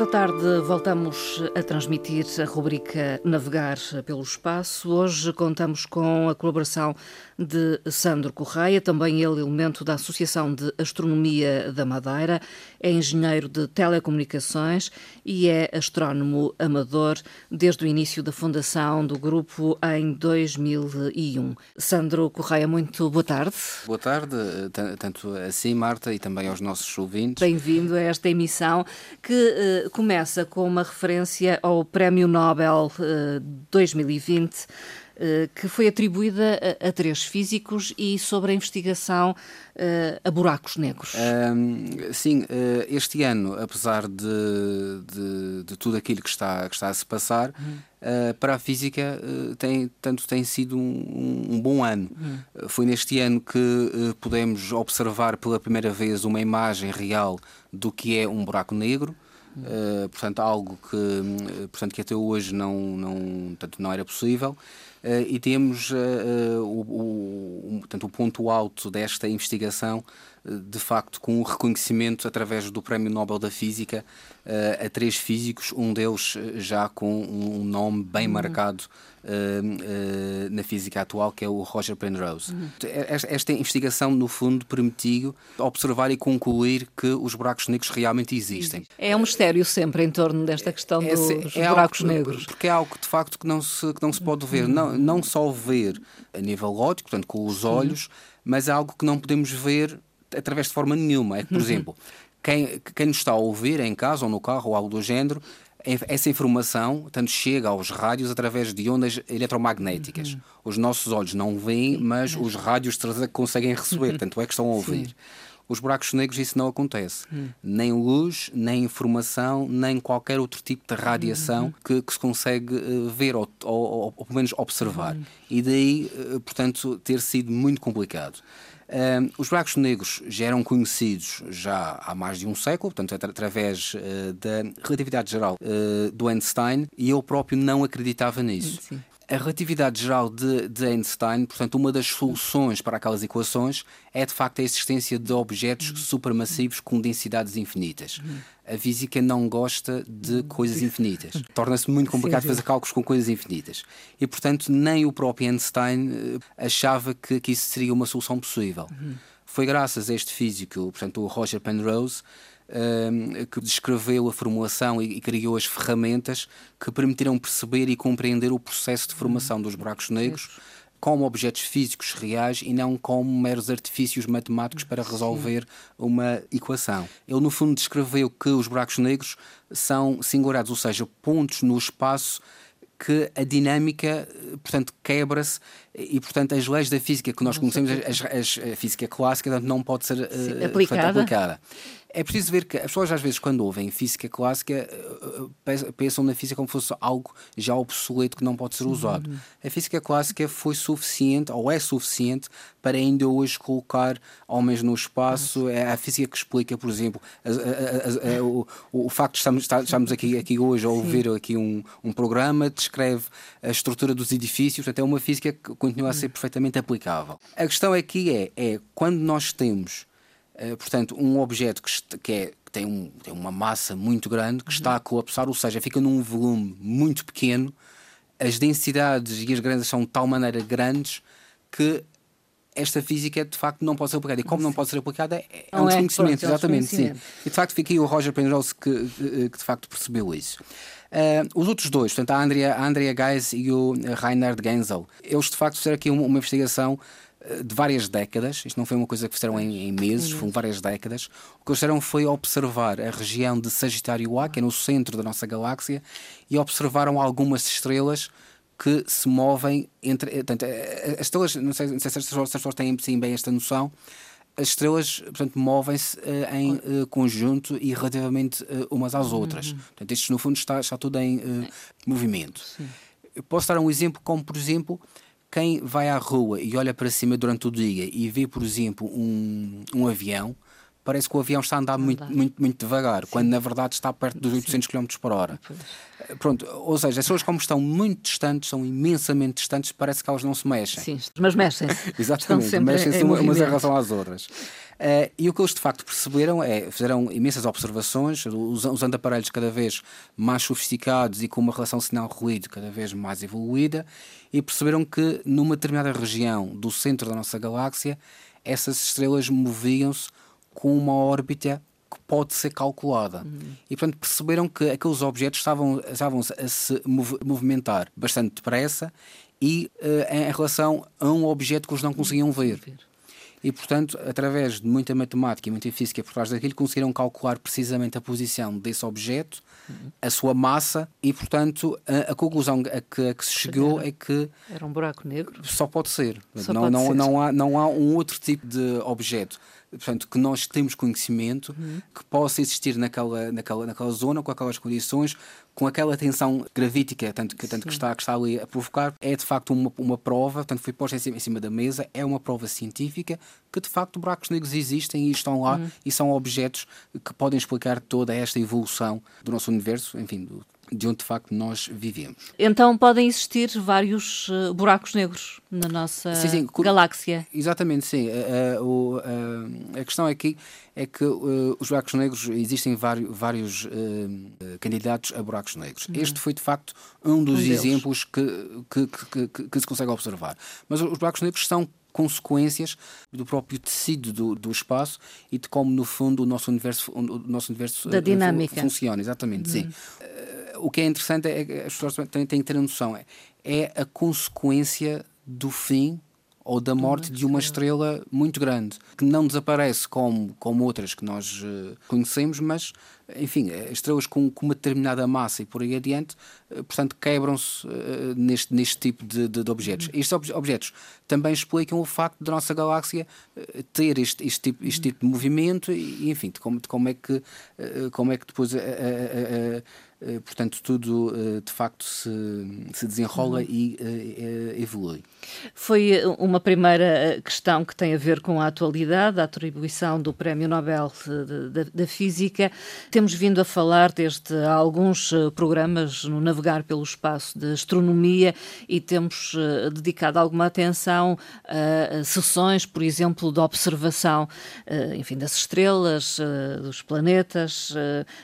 Esta tarde voltamos a transmitir a rubrica Navegar pelo Espaço. Hoje contamos com a colaboração de Sandro Correia, também ele elemento da Associação de Astronomia da Madeira, é engenheiro de telecomunicações e é astrónomo amador desde o início da fundação do grupo em 2001. Sandro Correia, muito boa tarde. Boa tarde, tanto a si, Marta, e também aos nossos ouvintes. Bem-vindo a esta emissão que eh, começa com uma referência ao Prémio Nobel 2020 eh, eh, que foi atribuída a, a, três físicos e sobre a investigação uh, a buracos negros. Um, sim, uh, este ano, apesar de, de, de, tudo aquilo que está, que está a se passar, uhum. uh, para a física tem, tanto tem sido um, um bom ano. Uhum. Foi neste ano que pudemos observar pela primeira vez uma imagem real do que é um buraco negro. Uh, portanto, algo que, portanto, que até hoje não, não, portanto, não era possível. Uh, e temos uh, o, o, portanto, o ponto alto desta investigação, de facto, com o reconhecimento através do Prémio Nobel da Física a três físicos, um deles já com um nome bem uhum. marcado uh, na física atual, que é o Roger Penrose. Uhum. Esta investigação, no fundo, permitiu observar e concluir que os buracos negros realmente existem. É um mistério sempre em torno desta questão é, dos é buracos algo, negros. Porque é algo de facto, que não se, que não se pode ver. Uhum. Não, não só ver a nível óptico, portanto, com os olhos, mas é algo que não podemos ver através de forma nenhuma. É que, por uhum. exemplo, quem, quem nos está a ouvir em casa ou no carro ou algo do género, essa informação tanto chega aos rádios através de ondas eletromagnéticas. Uhum. Os nossos olhos não veem, mas os rádios conseguem receber, tanto é que estão a ouvir. Sim. Os buracos negros isso não acontece. Uhum. Nem luz, nem informação, nem qualquer outro tipo de radiação uhum. que, que, se consegue uh, ver ou, ou, ou, ou, pelo menos observar. Uhum. E daí, uh, portanto, ter sido muito complicado. Uh, os buracos negros já eram conhecidos já há mais de um século, portanto, através uh, da relatividade geral uh, do Einstein, e eu próprio não acreditava nisso. Sim. A relatividade geral de, de, Einstein, portanto, uma das soluções para aquelas equações é de facto a existência de objetos uhum. supermassivos com densidades infinitas. Uhum. A física não gosta de uhum. coisas infinitas. Torna-se muito complicado fazer cálculos com coisas infinitas. E, portanto, nem o próprio Einstein eh, achava que, que isso seria uma solução possível. Foi graças a este físico, portanto, o Roger Penrose, que descreveu a formulação e, criou as ferramentas que permitiram perceber e compreender o processo de formação dos buracos negros como objetos físicos reais e não como meros artifícios matemáticos para resolver uma equação. Ele, no fundo, descreveu que os buracos negros são singulares, ou seja, pontos no espaço que a dinâmica, portanto, quebra-se e, portanto, as leis da física que nós conhecemos, as, as, a física clássica, não pode ser uh, aplicada. Portanto, aplicada. É preciso ver que as pessoas às vezes quando ouvem física clássica eh, eh, pensam na física como fosse algo já obsoleto que não pode ser usado. Uhum. A física clássica foi suficiente ou é suficiente para ainda hoje colocar homens no espaço. É a física que explica, por exemplo, a, a, a, o, o, facto de estarmos, estarmos aqui, aqui hoje a ouvir Sim. aqui um, um programa, descreve a estrutura dos edifícios, portanto é uma física que continua a ser uhum. perfeitamente aplicável. A questão aqui é, é quando nós temos eh, portanto, um objeto que, que, é, que tem, um, tem, uma massa muito grande, que está a colapsar, ou seja, fica num volume muito pequeno, as densidades e as grandezas são de tal maneira grandes que esta física de facto não pode ser aplicada. E como não pode ser aplicada, é, é um é, desconhecimento, pronto, exatamente. Sim. E de facto fica aí o Roger Penrose que, que, de facto percebeu isso. Uh, os outros dois, portanto, a Andrea, a Andrea Geis e o Reinhard Genzel, eles de facto fizeram aqui uma, uma investigação eh, de várias décadas, isto não foi uma coisa que fizeram em, em meses, foram várias décadas. O que eles fizeram foi observar a região de Sagitário A, que é no centro da nossa galáxia, e observaram algumas estrelas que se movem entre. Eh, portanto, eh, as estrelas, não sei, não sei se as pessoas têm sim, bem esta noção, as estrelas portanto, movem-se uh, em uh, conjunto e relativamente uh, umas às outras. Uhum. Portanto, isto no fundo está, está tudo em movimento. Sim. Eu posso dar um exemplo como, por exemplo, quem vai à rua e olha para cima durante o dia e vê, por exemplo, um, um avião, parece que o avião está a andar muito, muito, muito devagar, Sim. quando na verdade está perto dos 800 Sim. km por hora. Pronto, ou seja, as pessoas como estão muito distantes, são imensamente distantes, parece que elas não se mexem. Sim, mas mexem-se. Exatamente, mexem-se umas em relação às outras. Uh, e o que eles de facto perceberam é, fizeram imensas observações, usando aparelhos cada vez mais sofisticados e com uma relação sinal-ruído cada vez mais evoluída, e perceberam que numa determinada região do centro da nossa galáxia, essas estrelas moviam-se com uma órbita que pode ser calculada. Uhum. E, portanto, perceberam que aqueles objetos estavam, estavam a se movimentar bastante depressa e uh, em relação a um objeto que eles não conseguiam ver. E, portanto, através de muita matemática e muita física por trás daquilo, conseguiram calcular precisamente a posição desse objeto, uhum. a sua massa, e, portanto, a, a conclusão a que, a que, se chegou é que. Era um buraco negro? Só pode ser. Só não, pode não, ser. Não, há, não há um outro tipo de objeto portanto, que nós temos conhecimento uhum. que possa existir naquela, naquela, naquela zona, com aquelas condições, com aquela tensão gravítica tanto que, tanto que, está, que está ali a provocar, é de facto uma, uma prova, portanto, foi posta em cima, em cima da mesa, é uma prova científica que de facto buracos negros existem e estão lá uhum. e são objetos que podem explicar toda esta evolução do nosso universo, enfim, do, de onde de facto nós vivemos. Então podem existir vários uh, buracos negros na nossa sim, sim, galáxia. Exatamente, sim. Uh, uh, a questão aqui é que os buracos negros existem vários, vários candidatos a buracos negros. Uhum. Este foi de facto um dos um exemplos que que, que, que, que, se consegue observar. Mas os buracos negros são consequências do próprio tecido do, do espaço e de como no fundo o nosso universo o nosso universo da dinâmica funciona exatamente uhum. sim o que é interessante é que as pessoas têm, têm que ter a noção é, é a consequência do fim ou da morte de uma estrela muito grande, que não desaparece como, como outras que nós uh, conhecemos, mas, enfim, eh, estrelas com, com, uma determinada massa e por aí adiante, uh, portanto, quebram-se uh, neste, neste tipo de, de, de objetos. Uhum. Estes ob objetos também explicam o facto da nossa galáxia ter este, este, tipo, este tipo de movimento e, enfim, de como, de como, é, que, como é que depois eh, portanto, tudo eh, de facto se, se desenrola uhum. e eh, evolui. Foi uma primeira questão que tem a ver com a atualidade, a atribuição do Prémio Nobel da Física. Temos vindo a falar desde alguns programas no Navegar pelo Espaço de Astronomia e temos dedicado alguma atenção a sessões, por exemplo, de observação, enfim, das estrelas, dos planetas,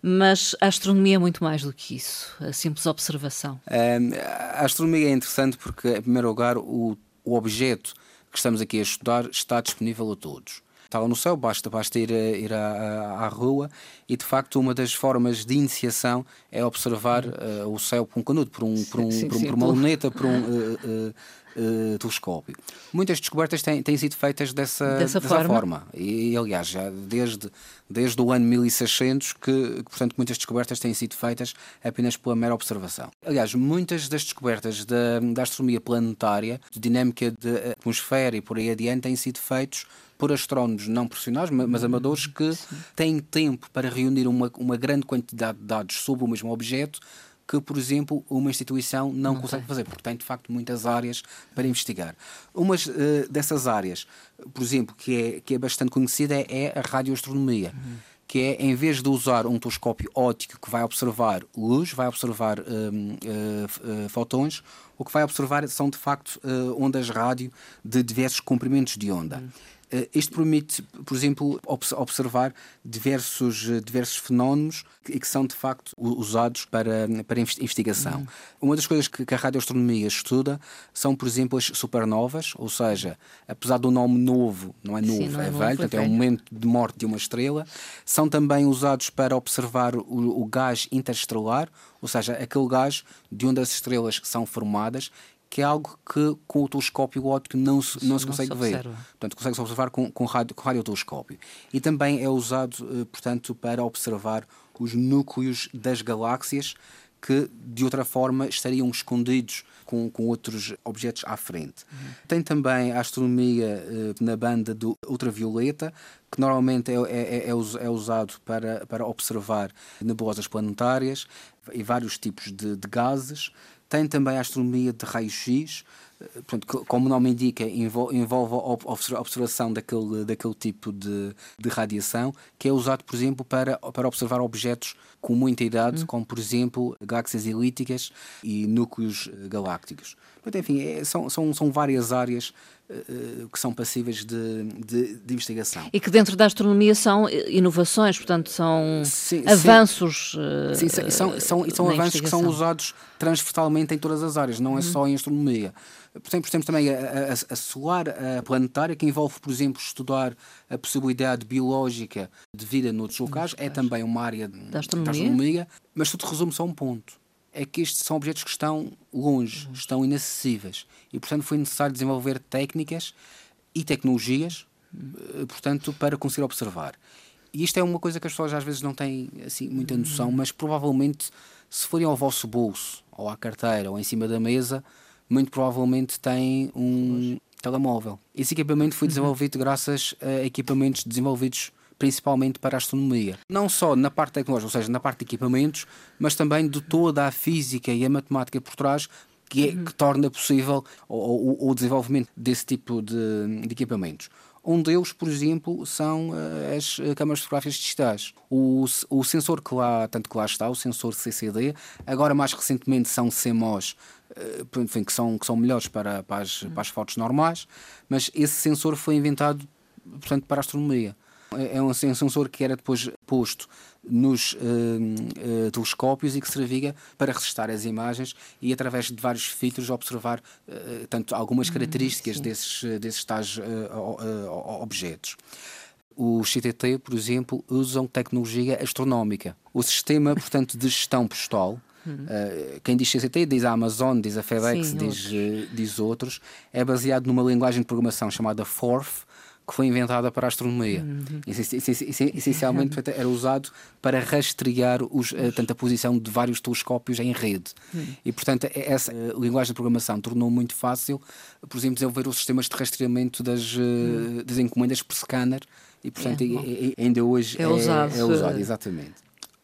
mas a astronomia é muito mais mais do que isso, a simples observação? a astronomia é interessante porque, em primeiro lugar, o, o objeto que estamos aqui a estudar está disponível a todos está lá no céu, basta, basta ir, ir à, à, rua e de facto uma das formas de iniciação é observar uh, o céu por um canudo, por, um, por, um, sim, por, um, por uma luneta, por um uh, uh, telescópio. Muitas descobertas têm, têm sido feitas dessa, dessa, dessa forma. forma. E, aliás, já desde, desde o ano 1600 que, que, portanto, muitas descobertas têm sido feitas apenas pela mera observação. Aliás, muitas das descobertas da, da astronomia planetária, de dinâmica de atmosfera e por aí adiante, têm sido feitos por astrónomos não profissionais, mas amadores que Sim. têm tempo para reunir uma, uma grande quantidade de dados sobre o mesmo objeto que, por exemplo, uma instituição não, não consegue tem. fazer, porque tem de facto muitas áreas para investigar. Uma uh, dessas áreas, por exemplo, que é, que é bastante conhecida é, é a radioastronomia. Uhum. Que é, em vez de usar um telescópio óptico que vai observar luz, vai observar uh, uh, fotões, o que vai observar são de facto ondas rádio de diversos comprimentos de onda. Uhum. Eh, isto permite, por exemplo, observar diversos, eh, diversos fenómenos e que são de facto usados para, para investigação. Uhum. Uma das coisas que a radioastronomia estuda são, por exemplo, as supernovas, ou seja, apesar do nome novo, não é novo, Sim, não é, é, velho, portanto, é o momento de morte de uma estrela, são também usados para observar o, o gás interestelar, ou seja, aquele gás de onde as estrelas são formadas que é algo que com o telescópio óptico não se, não se consegue não se ver. Portanto, consegue-se observar com, com, radio, com radiotelescópio. E também é usado, eh, portanto, para observar os núcleos das galáxias que, de outra forma, estariam escondidos com, com outros objetos à frente. Uhum. Tem também a astronomia eh, na banda do ultravioleta, que normalmente é, é, é, é, usado para, para observar nebulosas planetárias e vários tipos de, de gases. Tem também a astronomia de raio-x, portanto, como o nome indica, envolve, envolve a observação daquele, daquele tipo de, de radiação, que é usado, por exemplo, para, para observar objetos com muita idade, hum. como, por exemplo, galáxias elípticas e núcleos galácticos. Portanto, enfim, é, são, são, são várias áreas uh, que são passíveis de, de, de, investigação. E que dentro da astronomia são inovações, portanto, são sim, avanços. Sim, sim são, são, são avanços que são usados transversalmente em todas as áreas, não é uhum. só em astronomia. Portanto, temos também a, a, a, solar, a planetária, que envolve, por exemplo, estudar a possibilidade biológica de vida noutros locais, é também uma área da astronomia, astronomia mas tudo resume só um ponto é que estes são objetos que estão longe, uhum. estão inacessíveis. E, portanto, foi necessário desenvolver técnicas e tecnologias, uhum. portanto, para conseguir observar. E isto é uma coisa que as pessoas às vezes não têm assim, muita noção, uhum. mas provavelmente, se forem ao vosso bolso, ou à carteira, ou em cima da mesa, muito provavelmente têm um telemóvel. Esse equipamento foi desenvolvido graças a equipamentos desenvolvidos principalmente para a astronomia. Não só na parte tecnológica, ou seja, na parte de equipamentos, mas também de toda a física e a matemática por trás que, é, uhum. que torna possível o, o, o, desenvolvimento desse tipo de, de equipamentos. Um deles, por exemplo, são uh, as câmaras fotográficas digitais. O, o sensor que lá, tanto que lá está, o sensor CCD, agora mais recentemente são CMOS, uh, enfim, que, são, que são melhores para, para, as, para as fotos normais, mas esse sensor foi inventado portanto, para a astronomia. É, um sensor que era depois posto nos uh, uh, telescópios e que servia para registrar as imagens e através de vários filtros observar uh, tanto algumas hum, características desses, desses tais objetos. Os CTT, por exemplo, usam tecnologia astronómica. O sistema, portanto, de gestão postal, Uh, quem diz CCT diz a Amazon, diz a FedEx, Sim, diz, outros. diz outros. É baseado numa linguagem de programação chamada FORF, que foi inventada para a astronomia. Uhum. Essencialmente era usado para rastrear os, eh, tanto a posição de vários telescópios em rede. Uhum. E, portanto, essa eh, linguagem de programação tornou muito fácil, por exemplo, desenvolver os sistemas de rastreamento das, uhum. das encomendas por scanner. E, portanto, é, ainda hoje é, é usado. É usado, exatamente.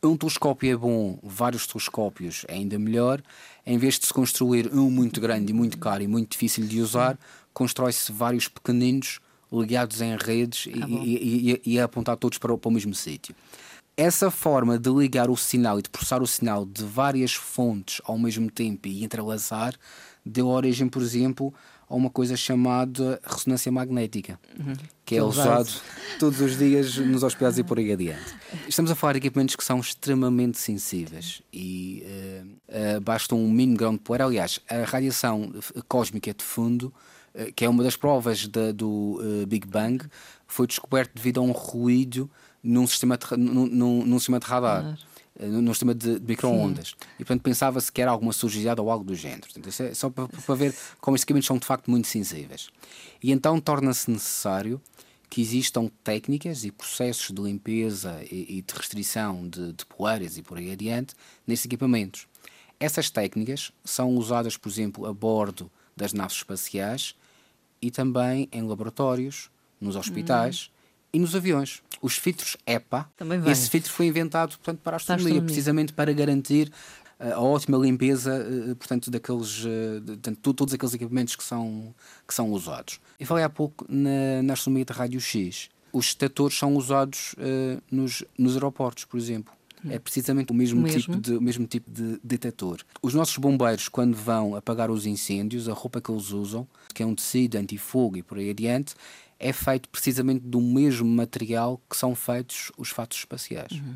Um telescópio é bom, vários telescópios é ainda melhor. Em vez de se construir um muito grande e muito caro e muito difícil de usar, constrói-se vários pequeninos ligados em redes ah, e, e, e, apontar todos para o, para o mesmo sítio. Essa forma de ligar o sinal e de processar o sinal de várias fontes ao mesmo tempo e entrelaçar deu origem, por exemplo, a uma coisa chamada ressonância magnética, uhum. que é usado todos os dias nos hospitais e por aí adiante. Estamos a falar de equipamentos que são extremamente sensíveis e uh, uh, basta um mínimo grão de poeira. Aliás, a radiação cósmica de fundo que é uma das provas da, do uh, Big Bang, foi descoberto devido a um ruído num sistema de, num, num, num sistema de radar. Claro. Eh, num sistema de, de micro-ondas. E, portanto, pensava-se que era alguma sujidade ou algo do género. Portanto, é só para, para ver como estes equipamentos são, de facto, muito sensíveis. E então torna-se necessário que existam técnicas e processos de limpeza e, e de restrição de, de poeiras e por aí adiante nesses equipamentos. Essas técnicas são usadas, por exemplo, a bordo das naves espaciais e também em laboratórios, nos hospitais hum. e nos aviões. Os filtros EPA, esse filtro foi inventado portanto, para a astronomia, astronomia. precisamente para garantir uh, a ótima limpeza uh, portanto, daqueles, uh, de, todos aqueles equipamentos que são, que são usados. E falei há pouco na, na astronomia de raio-x. Os detectores são usados nos, nos aeroportos, por exemplo. É precisamente o mesmo, mesmo? Tipo, de, o mesmo tipo de detector. Os nossos bombeiros, quando vão apagar os incêndios, a roupa que eles usam, que é um tecido antifogo e por aí adiante, é feito precisamente do mesmo material que são feitos os fatos espaciais. Uhum.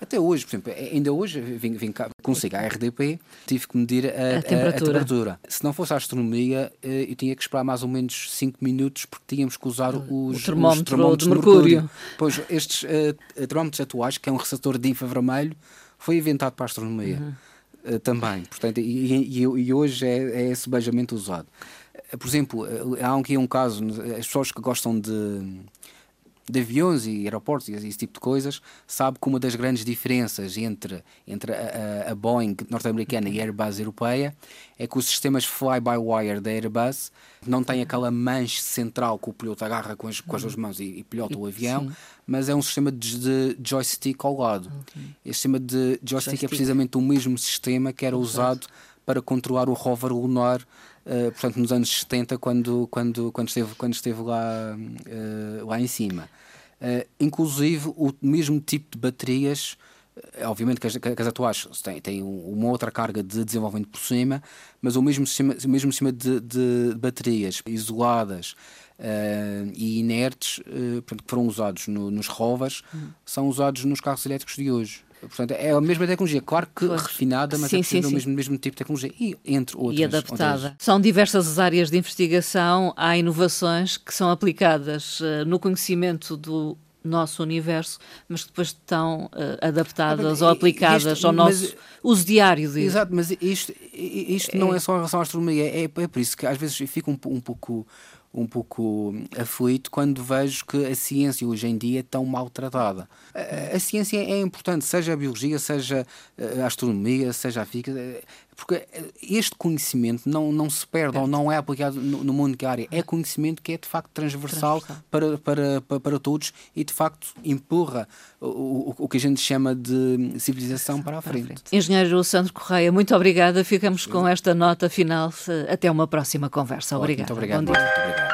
Até hoje, por exemplo, ainda hoje vim, vim cá consigo a RDP, tive que medir a, a, temperatura. a, a, temperatura. Se não fosse a astronomia, eh, eu tinha que esperar mais ou menos 5 minutos porque tínhamos que usar os, o termómetro, os termómetros de mercúrio. mercúrio. Pois, estes uh, termómetros atuais, que é um receptor de infravermelho, foi inventado para a astronomia uhum. uh, também. Portanto, e, e, e hoje é, é esse beijamento usado. Por exemplo, há aqui um caso, as pessoas que gostam de de aviões e aeroportos e esse tipo de coisas, sabe que uma das grandes diferenças entre, entre a, a Boeing norte-americana e a Airbus europeia é que os sistemas fly-by-wire da Airbus não têm aquela manche central que o piloto agarra com as, com as duas mãos e, e pilota o avião, Sim. mas é um sistema de, de joystick ao lado. Okay. Esse sistema de joystick, é joystick, é precisamente o mesmo sistema que era usado para controlar o rover lunar uh, portanto, nos anos 70, quando, quando, quando, esteve, quando esteve lá, uh, lá em cima. Uh, inclusive, o mesmo tipo de baterias, obviamente que as, que as atuais têm, têm uma outra carga de desenvolvimento por cima, mas o mesmo sistema, o mesmo sistema de, de baterias isoladas uh, e inertes uh, portanto, que foram usados no, nos rovers uhum. são usados nos carros elétricos de hoje. Portanto, é a mesma tecnologia, claro que pois. refinada, mas sim, é sim, o mesmo, mesmo tipo de tecnologia e entre outras. E adaptada. Outras... São diversas as áreas de investigação, há inovações que são aplicadas uh, no conhecimento do nosso universo, mas que depois estão uh, adaptadas ah, ou aplicadas ao nosso mas, uso diário. De... Exato, mas isto, isto é... não é só em relação à astronomia, é, é por isso que às vezes fica um, um pouco um pouco aflito quando vejo que a ciência hoje em dia é tão maltratada. A, a ciência é importante, seja a biologia, seja a astronomia, seja a física, porque este conhecimento não, não se perde é. ou não é aplicado no, no mundo que área. É conhecimento que é de facto transversal, transversal. Para, para, para, para, todos e de facto empurra o, o, o que a gente chama de civilização para a frente. frente. Engenheiro Sandro Correia, muito obrigada. Ficamos com esta nota final. Até uma próxima conversa. Obrigada. Muito obrigado. Muito obrigado.